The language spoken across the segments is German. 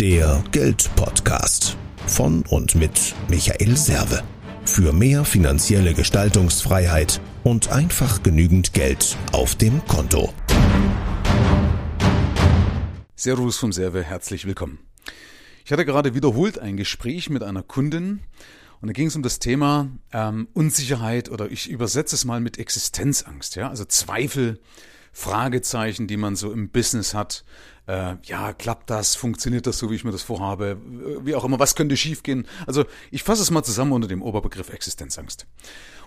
Der Geldpodcast von und mit Michael Serve. Für mehr finanzielle Gestaltungsfreiheit und einfach genügend Geld auf dem Konto. Servus vom Serve, herzlich willkommen. Ich hatte gerade wiederholt ein Gespräch mit einer Kundin und da ging es um das Thema ähm, Unsicherheit oder ich übersetze es mal mit Existenzangst, ja, also Zweifel, Fragezeichen, die man so im Business hat. Äh, ja, klappt das? Funktioniert das so, wie ich mir das vorhabe? Wie auch immer, was könnte schiefgehen? Also ich fasse es mal zusammen unter dem Oberbegriff Existenzangst.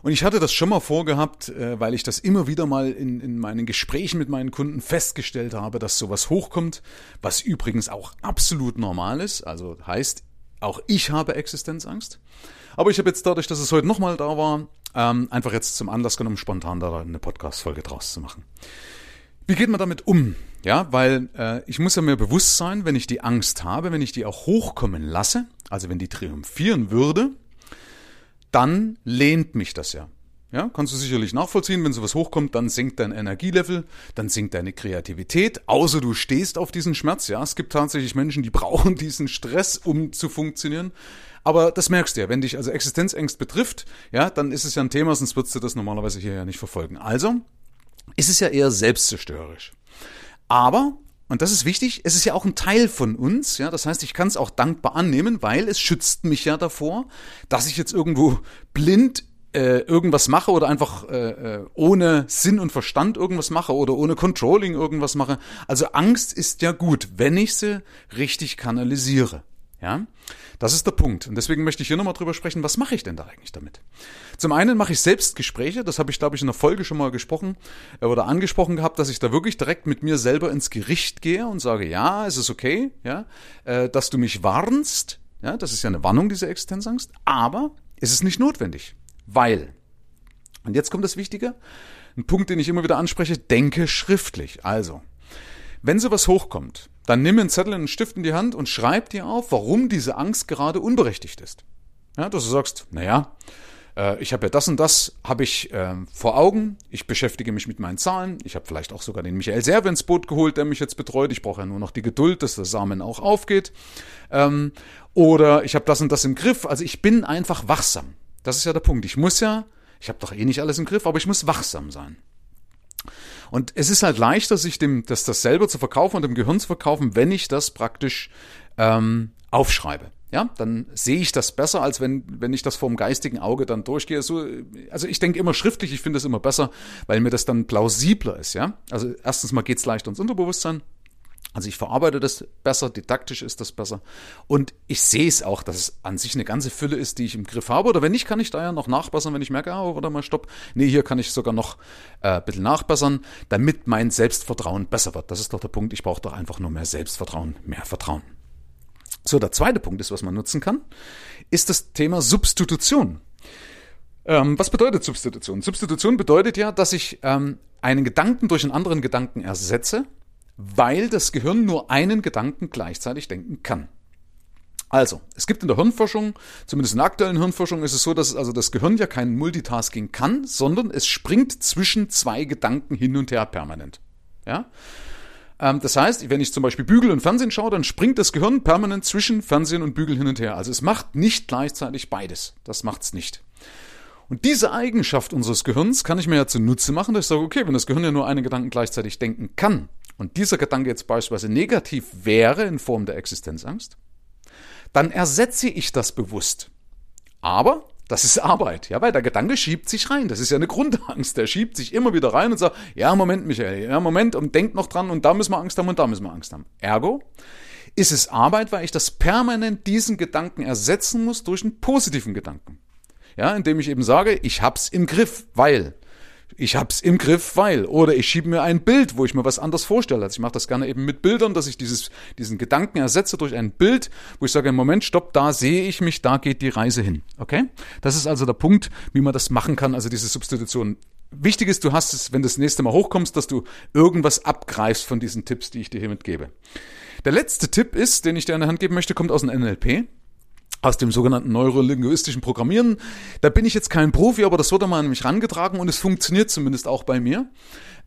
Und ich hatte das schon mal vorgehabt, äh, weil ich das immer wieder mal in, in meinen Gesprächen mit meinen Kunden festgestellt habe, dass sowas hochkommt, was übrigens auch absolut normal ist. Also heißt, auch ich habe Existenzangst. Aber ich habe jetzt dadurch, dass es heute nochmal da war, ähm, einfach jetzt zum Anlass genommen, spontan da eine Podcast-Folge draus zu machen. Wie geht man damit um? Ja, weil äh, ich muss ja mir bewusst sein, wenn ich die Angst habe, wenn ich die auch hochkommen lasse, also wenn die triumphieren würde, dann lehnt mich das ja. Ja, kannst du sicherlich nachvollziehen, wenn sowas hochkommt, dann sinkt dein Energielevel, dann sinkt deine Kreativität, außer du stehst auf diesen Schmerz. Ja, es gibt tatsächlich Menschen, die brauchen diesen Stress, um zu funktionieren. Aber das merkst du ja, wenn dich also Existenzängst betrifft, ja, dann ist es ja ein Thema, sonst würdest du das normalerweise hier ja nicht verfolgen. Also, ist es ja eher selbstzerstörerisch. Aber, und das ist wichtig, es ist ja auch ein Teil von uns, ja, das heißt, ich kann es auch dankbar annehmen, weil es schützt mich ja davor, dass ich jetzt irgendwo blind äh, irgendwas mache oder einfach äh, äh ohne Sinn und Verstand irgendwas mache oder ohne Controlling irgendwas mache. Also Angst ist ja gut, wenn ich sie richtig kanalisiere. Ja, das ist der Punkt. Und deswegen möchte ich hier nochmal drüber sprechen, was mache ich denn da eigentlich damit? Zum einen mache ich Selbstgespräche, das habe ich, glaube ich, in der Folge schon mal gesprochen äh, oder angesprochen gehabt, dass ich da wirklich direkt mit mir selber ins Gericht gehe und sage, ja, es ist okay, ja, äh, dass du mich warnst, ja, das ist ja eine Warnung, diese Existenzangst, aber es ist nicht notwendig, weil, und jetzt kommt das Wichtige, ein Punkt, den ich immer wieder anspreche, denke schriftlich. Also, wenn sowas hochkommt, dann nimm einen Zettel und einen Stift in die Hand und schreib dir auf, warum diese Angst gerade unberechtigt ist. Ja, dass du sagst, naja, äh, ich habe ja das und das habe ich äh, vor Augen. Ich beschäftige mich mit meinen Zahlen. Ich habe vielleicht auch sogar den Michael Serve ins Boot geholt, der mich jetzt betreut. Ich brauche ja nur noch die Geduld, dass der Samen auch aufgeht. Ähm, oder ich habe das und das im Griff. Also ich bin einfach wachsam. Das ist ja der Punkt. Ich muss ja, ich habe doch eh nicht alles im Griff, aber ich muss wachsam sein. Und es ist halt leichter, sich dem, das, das selber zu verkaufen und dem Gehirn zu verkaufen, wenn ich das praktisch ähm, aufschreibe. Ja, dann sehe ich das besser, als wenn, wenn ich das vom geistigen Auge dann durchgehe. So, also ich denke immer schriftlich, ich finde es immer besser, weil mir das dann plausibler ist, ja. Also erstens mal geht's leicht ins Unterbewusstsein. Also ich verarbeite das besser, didaktisch ist das besser. Und ich sehe es auch, dass es an sich eine ganze Fülle ist, die ich im Griff habe. Oder wenn nicht, kann ich da ja noch nachbessern, wenn ich merke, ah, warte mal, stopp. Nee, hier kann ich sogar noch äh, ein bisschen nachbessern, damit mein Selbstvertrauen besser wird. Das ist doch der Punkt. Ich brauche doch einfach nur mehr Selbstvertrauen, mehr Vertrauen. So, der zweite Punkt ist, was man nutzen kann, ist das Thema Substitution. Ähm, was bedeutet Substitution? Substitution bedeutet ja, dass ich ähm, einen Gedanken durch einen anderen Gedanken ersetze weil das Gehirn nur einen Gedanken gleichzeitig denken kann. Also, es gibt in der Hirnforschung, zumindest in der aktuellen Hirnforschung, ist es so, dass also das Gehirn ja kein Multitasking kann, sondern es springt zwischen zwei Gedanken hin und her permanent. Ja? Ähm, das heißt, wenn ich zum Beispiel Bügel und Fernsehen schaue, dann springt das Gehirn permanent zwischen Fernsehen und Bügel hin und her. Also es macht nicht gleichzeitig beides. Das macht's nicht. Und diese Eigenschaft unseres Gehirns kann ich mir ja zunutze machen, dass ich sage, okay, wenn das Gehirn ja nur einen Gedanken gleichzeitig denken kann, und dieser Gedanke jetzt beispielsweise negativ wäre in Form der Existenzangst, dann ersetze ich das bewusst. Aber das ist Arbeit, ja, weil der Gedanke schiebt sich rein. Das ist ja eine Grundangst. Der schiebt sich immer wieder rein und sagt, ja, Moment, Michael, ja, Moment, und denkt noch dran, und da müssen wir Angst haben, und da müssen wir Angst haben. Ergo ist es Arbeit, weil ich das permanent diesen Gedanken ersetzen muss durch einen positiven Gedanken. Ja, indem ich eben sage, ich hab's im Griff, weil ich hab's im Griff, weil. Oder ich schiebe mir ein Bild, wo ich mir was anders vorstelle. Also ich mache das gerne eben mit Bildern, dass ich dieses, diesen Gedanken ersetze durch ein Bild, wo ich sage, Moment, stopp, da sehe ich mich, da geht die Reise hin. Okay? Das ist also der Punkt, wie man das machen kann, also diese Substitution. Wichtig ist, du hast es, wenn du das nächste Mal hochkommst, dass du irgendwas abgreifst von diesen Tipps, die ich dir hiermit gebe. Der letzte Tipp ist, den ich dir an der Hand geben möchte, kommt aus dem NLP aus dem sogenannten neurolinguistischen Programmieren. Da bin ich jetzt kein Profi, aber das wurde mal an mich rangetragen und es funktioniert zumindest auch bei mir,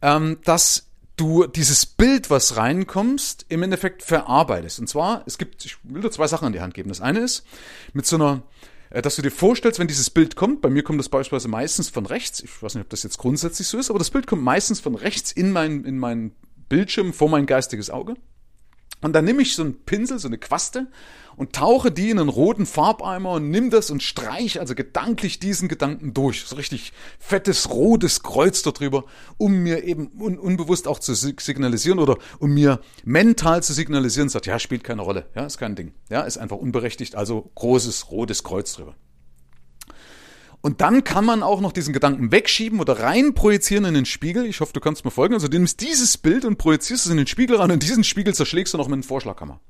ähm, dass du dieses Bild, was reinkommst, im Endeffekt verarbeitest. Und zwar, es gibt, ich will dir zwei Sachen an die Hand geben. Das eine ist, mit so einer, äh, dass du dir vorstellst, wenn dieses Bild kommt, bei mir kommt das beispielsweise meistens von rechts, ich weiß nicht, ob das jetzt grundsätzlich so ist, aber das Bild kommt meistens von rechts in mein, in mein Bildschirm vor mein geistiges Auge. Und dann nehme ich so einen Pinsel, so eine Quaste und tauche die in einen roten Farbeimer und nimm das und streich also gedanklich diesen Gedanken durch. So richtig fettes, rotes Kreuz darüber, um mir eben un unbewusst auch zu signalisieren oder um mir mental zu signalisieren, sagt, ja, spielt keine Rolle, ja, ist kein Ding, ja, ist einfach unberechtigt, also großes, rotes Kreuz drüber. Und dann kann man auch noch diesen Gedanken wegschieben oder rein projizieren in den Spiegel. Ich hoffe, du kannst mir folgen. Also du nimmst dieses Bild und projizierst es in den Spiegel rein und diesen Spiegel zerschlägst du noch mit einem Vorschlaghammer.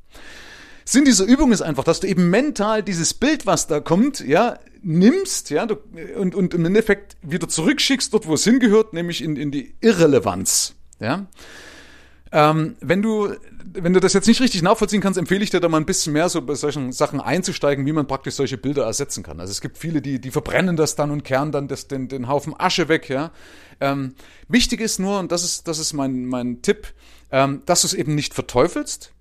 Sinn dieser Übung ist einfach, dass du eben mental dieses Bild, was da kommt, ja, nimmst, ja, du, und, und im Endeffekt wieder zurückschickst dort, wo es hingehört, nämlich in, in die Irrelevanz, ja. Ähm, wenn du, wenn du das jetzt nicht richtig nachvollziehen kannst, empfehle ich dir da mal ein bisschen mehr so bei solchen Sachen einzusteigen, wie man praktisch solche Bilder ersetzen kann. Also es gibt viele, die, die verbrennen das dann und kehren dann das, den, den Haufen Asche weg, ja. Ähm, wichtig ist nur, und das ist, das ist mein, mein Tipp, ähm, dass du es eben nicht verteufelst,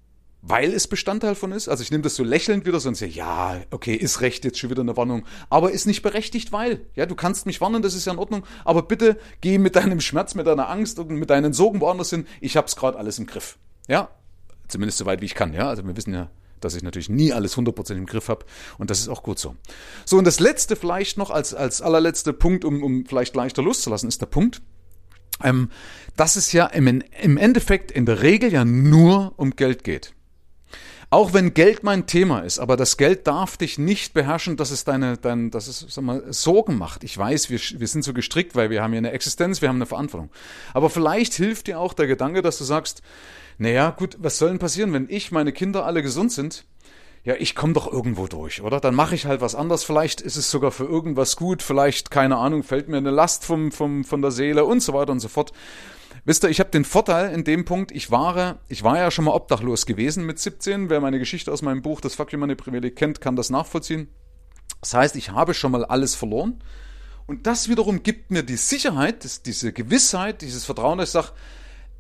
weil es Bestandteil von ist. Also ich nehme das so lächelnd wieder so und sage, ja, okay, ist recht, jetzt schon wieder eine Warnung, aber ist nicht berechtigt, weil, ja, du kannst mich warnen, das ist ja in Ordnung, aber bitte geh mit deinem Schmerz, mit deiner Angst und mit deinen Sorgen woanders hin. Ich hab's gerade alles im Griff. Ja, zumindest so weit wie ich kann, ja. Also wir wissen ja, dass ich natürlich nie alles 100% im Griff habe und das ist auch gut so. So, und das letzte vielleicht noch als, als allerletzter Punkt, um, um vielleicht leichter loszulassen, ist der Punkt, ähm, dass es ja im, im Endeffekt in der Regel ja nur um Geld geht. Auch wenn Geld mein Thema ist, aber das Geld darf dich nicht beherrschen, dass es deine, dein, dass es sag mal, Sorgen macht. Ich weiß, wir, wir sind so gestrickt, weil wir haben hier eine Existenz, wir haben eine Verantwortung. Aber vielleicht hilft dir auch der Gedanke, dass du sagst, naja, gut, was soll denn passieren, wenn ich, meine Kinder alle gesund sind? Ja, ich komme doch irgendwo durch, oder? Dann mache ich halt was anderes. Vielleicht ist es sogar für irgendwas gut. Vielleicht, keine Ahnung, fällt mir eine Last vom, vom, von der Seele und so weiter und so fort. Wisst ihr, ich habe den Vorteil in dem Punkt, ich war, ich war ja schon mal obdachlos gewesen mit 17. Wer meine Geschichte aus meinem Buch Das Fuck You Money Privileg kennt, kann das nachvollziehen. Das heißt, ich habe schon mal alles verloren. Und das wiederum gibt mir die Sicherheit, diese Gewissheit, dieses Vertrauen, dass ich sage,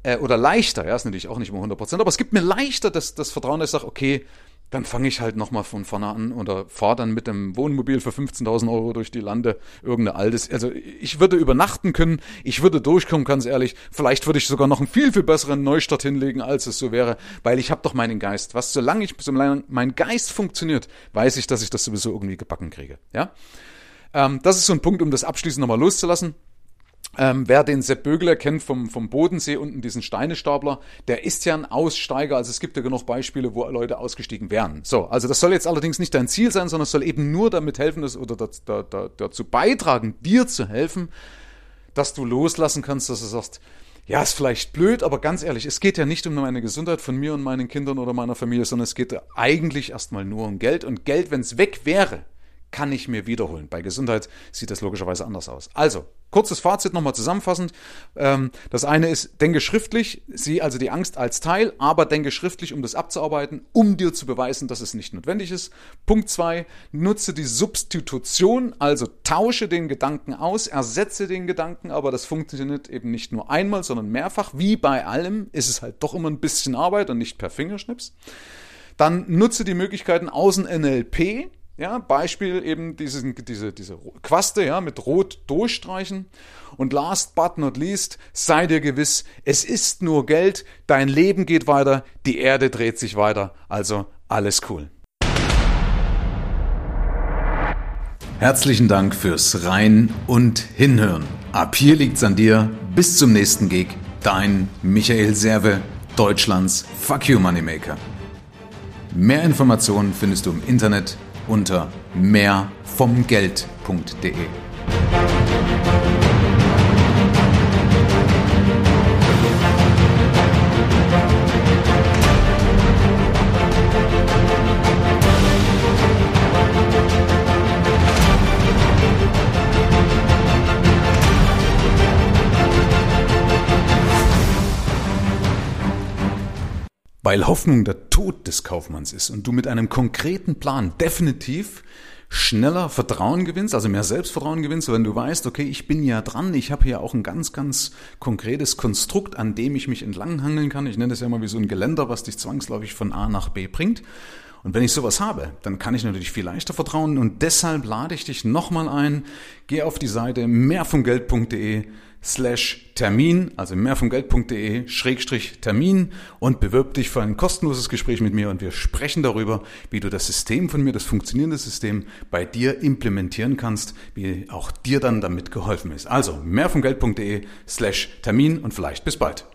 äh, oder leichter, ja, ist natürlich auch nicht immer 100%, aber es gibt mir leichter das, das Vertrauen, dass ich sage, okay, dann fange ich halt nochmal von vorne an oder fahre dann mit dem Wohnmobil für 15.000 Euro durch die Lande, irgendeine altes. Also ich würde übernachten können, ich würde durchkommen, ganz ehrlich. Vielleicht würde ich sogar noch einen viel, viel besseren Neustart hinlegen, als es so wäre, weil ich habe doch meinen Geist. Was, solange ich, solange mein Geist funktioniert, weiß ich, dass ich das sowieso irgendwie gebacken kriege. Ja, ähm, Das ist so ein Punkt, um das abschließend nochmal loszulassen. Ähm, wer den Sepp Bögler kennt vom, vom Bodensee unten, diesen Steinestapler, der ist ja ein Aussteiger. Also es gibt ja genug Beispiele, wo Leute ausgestiegen wären. So, also das soll jetzt allerdings nicht dein Ziel sein, sondern es soll eben nur damit helfen, dass, oder dazu, da, da, dazu beitragen, dir zu helfen, dass du loslassen kannst, dass du sagst, ja, ist vielleicht blöd, aber ganz ehrlich, es geht ja nicht um meine Gesundheit von mir und meinen Kindern oder meiner Familie, sondern es geht eigentlich erstmal nur um Geld. Und Geld, wenn es weg wäre, kann ich mir wiederholen. Bei Gesundheit sieht das logischerweise anders aus. Also, kurzes Fazit nochmal zusammenfassend. Ähm, das eine ist, denke schriftlich, sieh also die Angst als Teil, aber denke schriftlich, um das abzuarbeiten, um dir zu beweisen, dass es nicht notwendig ist. Punkt zwei, nutze die Substitution, also tausche den Gedanken aus, ersetze den Gedanken, aber das funktioniert eben nicht nur einmal, sondern mehrfach. Wie bei allem ist es halt doch immer ein bisschen Arbeit und nicht per Fingerschnips. Dann nutze die Möglichkeiten außen NLP, ja, Beispiel eben diesen, diese, diese Quaste ja, mit Rot durchstreichen. Und last but not least, sei dir gewiss, es ist nur Geld, dein Leben geht weiter, die Erde dreht sich weiter, also alles cool. Herzlichen Dank fürs Rein und Hinhören. Ab hier liegt's an dir. Bis zum nächsten Gig. Dein Michael Serve, Deutschlands Fuck You Moneymaker. Mehr Informationen findest du im Internet unter mehrvomgeld.de. Weil Hoffnung der Tod des Kaufmanns ist und du mit einem konkreten Plan definitiv schneller Vertrauen gewinnst, also mehr Selbstvertrauen gewinnst, wenn du weißt, okay, ich bin ja dran, ich habe hier auch ein ganz, ganz konkretes Konstrukt, an dem ich mich entlanghangeln kann. Ich nenne das ja mal wie so ein Geländer, was dich zwangsläufig von A nach B bringt. Und wenn ich sowas habe, dann kann ich natürlich viel leichter vertrauen und deshalb lade ich dich nochmal ein, geh auf die Seite mehrvomgeld.de slash Termin, also mehrvomgeld.de schrägstrich Termin und bewirb dich für ein kostenloses Gespräch mit mir und wir sprechen darüber, wie du das System von mir, das funktionierende System bei dir implementieren kannst, wie auch dir dann damit geholfen ist. Also mehrvomgeld.de slash Termin und vielleicht bis bald.